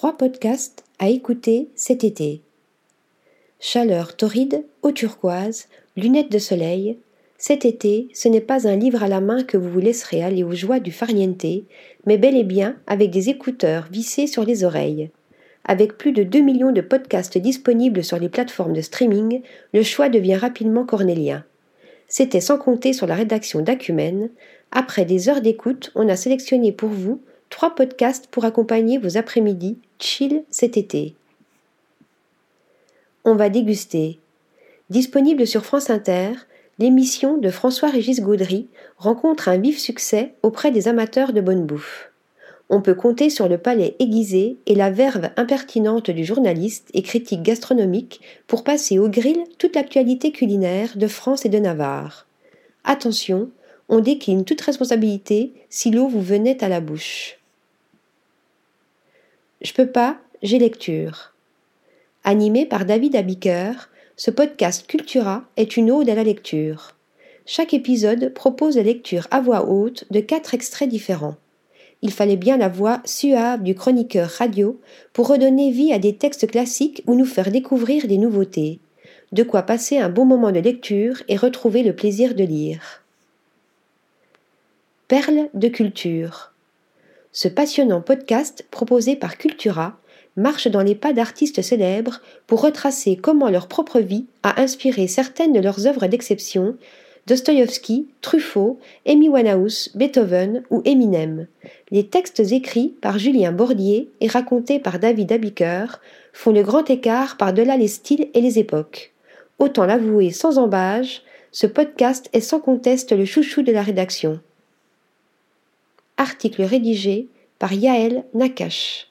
Trois podcasts à écouter cet été. Chaleur torride, eau turquoise, lunettes de soleil. Cet été, ce n'est pas un livre à la main que vous vous laisserez aller aux joies du farniente, mais bel et bien avec des écouteurs vissés sur les oreilles. Avec plus de 2 millions de podcasts disponibles sur les plateformes de streaming, le choix devient rapidement cornélien. C'était sans compter sur la rédaction d'Acumen. Après des heures d'écoute, on a sélectionné pour vous trois podcasts pour accompagner vos après-midi chill cet été. On va déguster. Disponible sur France Inter, l'émission de François-Régis Gaudry rencontre un vif succès auprès des amateurs de bonne bouffe. On peut compter sur le palais aiguisé et la verve impertinente du journaliste et critique gastronomique pour passer au grill toute l'actualité culinaire de France et de Navarre. Attention, on décline toute responsabilité si l'eau vous venait à la bouche. Je peux pas, j'ai lecture. Animé par David Abiker, ce podcast Cultura est une ode à la lecture. Chaque épisode propose la lecture à voix haute de quatre extraits différents. Il fallait bien la voix suave du chroniqueur radio pour redonner vie à des textes classiques ou nous faire découvrir des nouveautés. De quoi passer un bon moment de lecture et retrouver le plaisir de lire. Perles de culture. Ce passionnant podcast proposé par Cultura marche dans les pas d'artistes célèbres pour retracer comment leur propre vie a inspiré certaines de leurs œuvres d'exception, Dostoïevski, Truffaut, Amy Winehouse, Beethoven ou Eminem. Les textes écrits par Julien Bordier et racontés par David Abiker font le grand écart par-delà les styles et les époques. Autant l'avouer sans embâge, ce podcast est sans conteste le chouchou de la rédaction. Article rédigé par Yaël Nakache.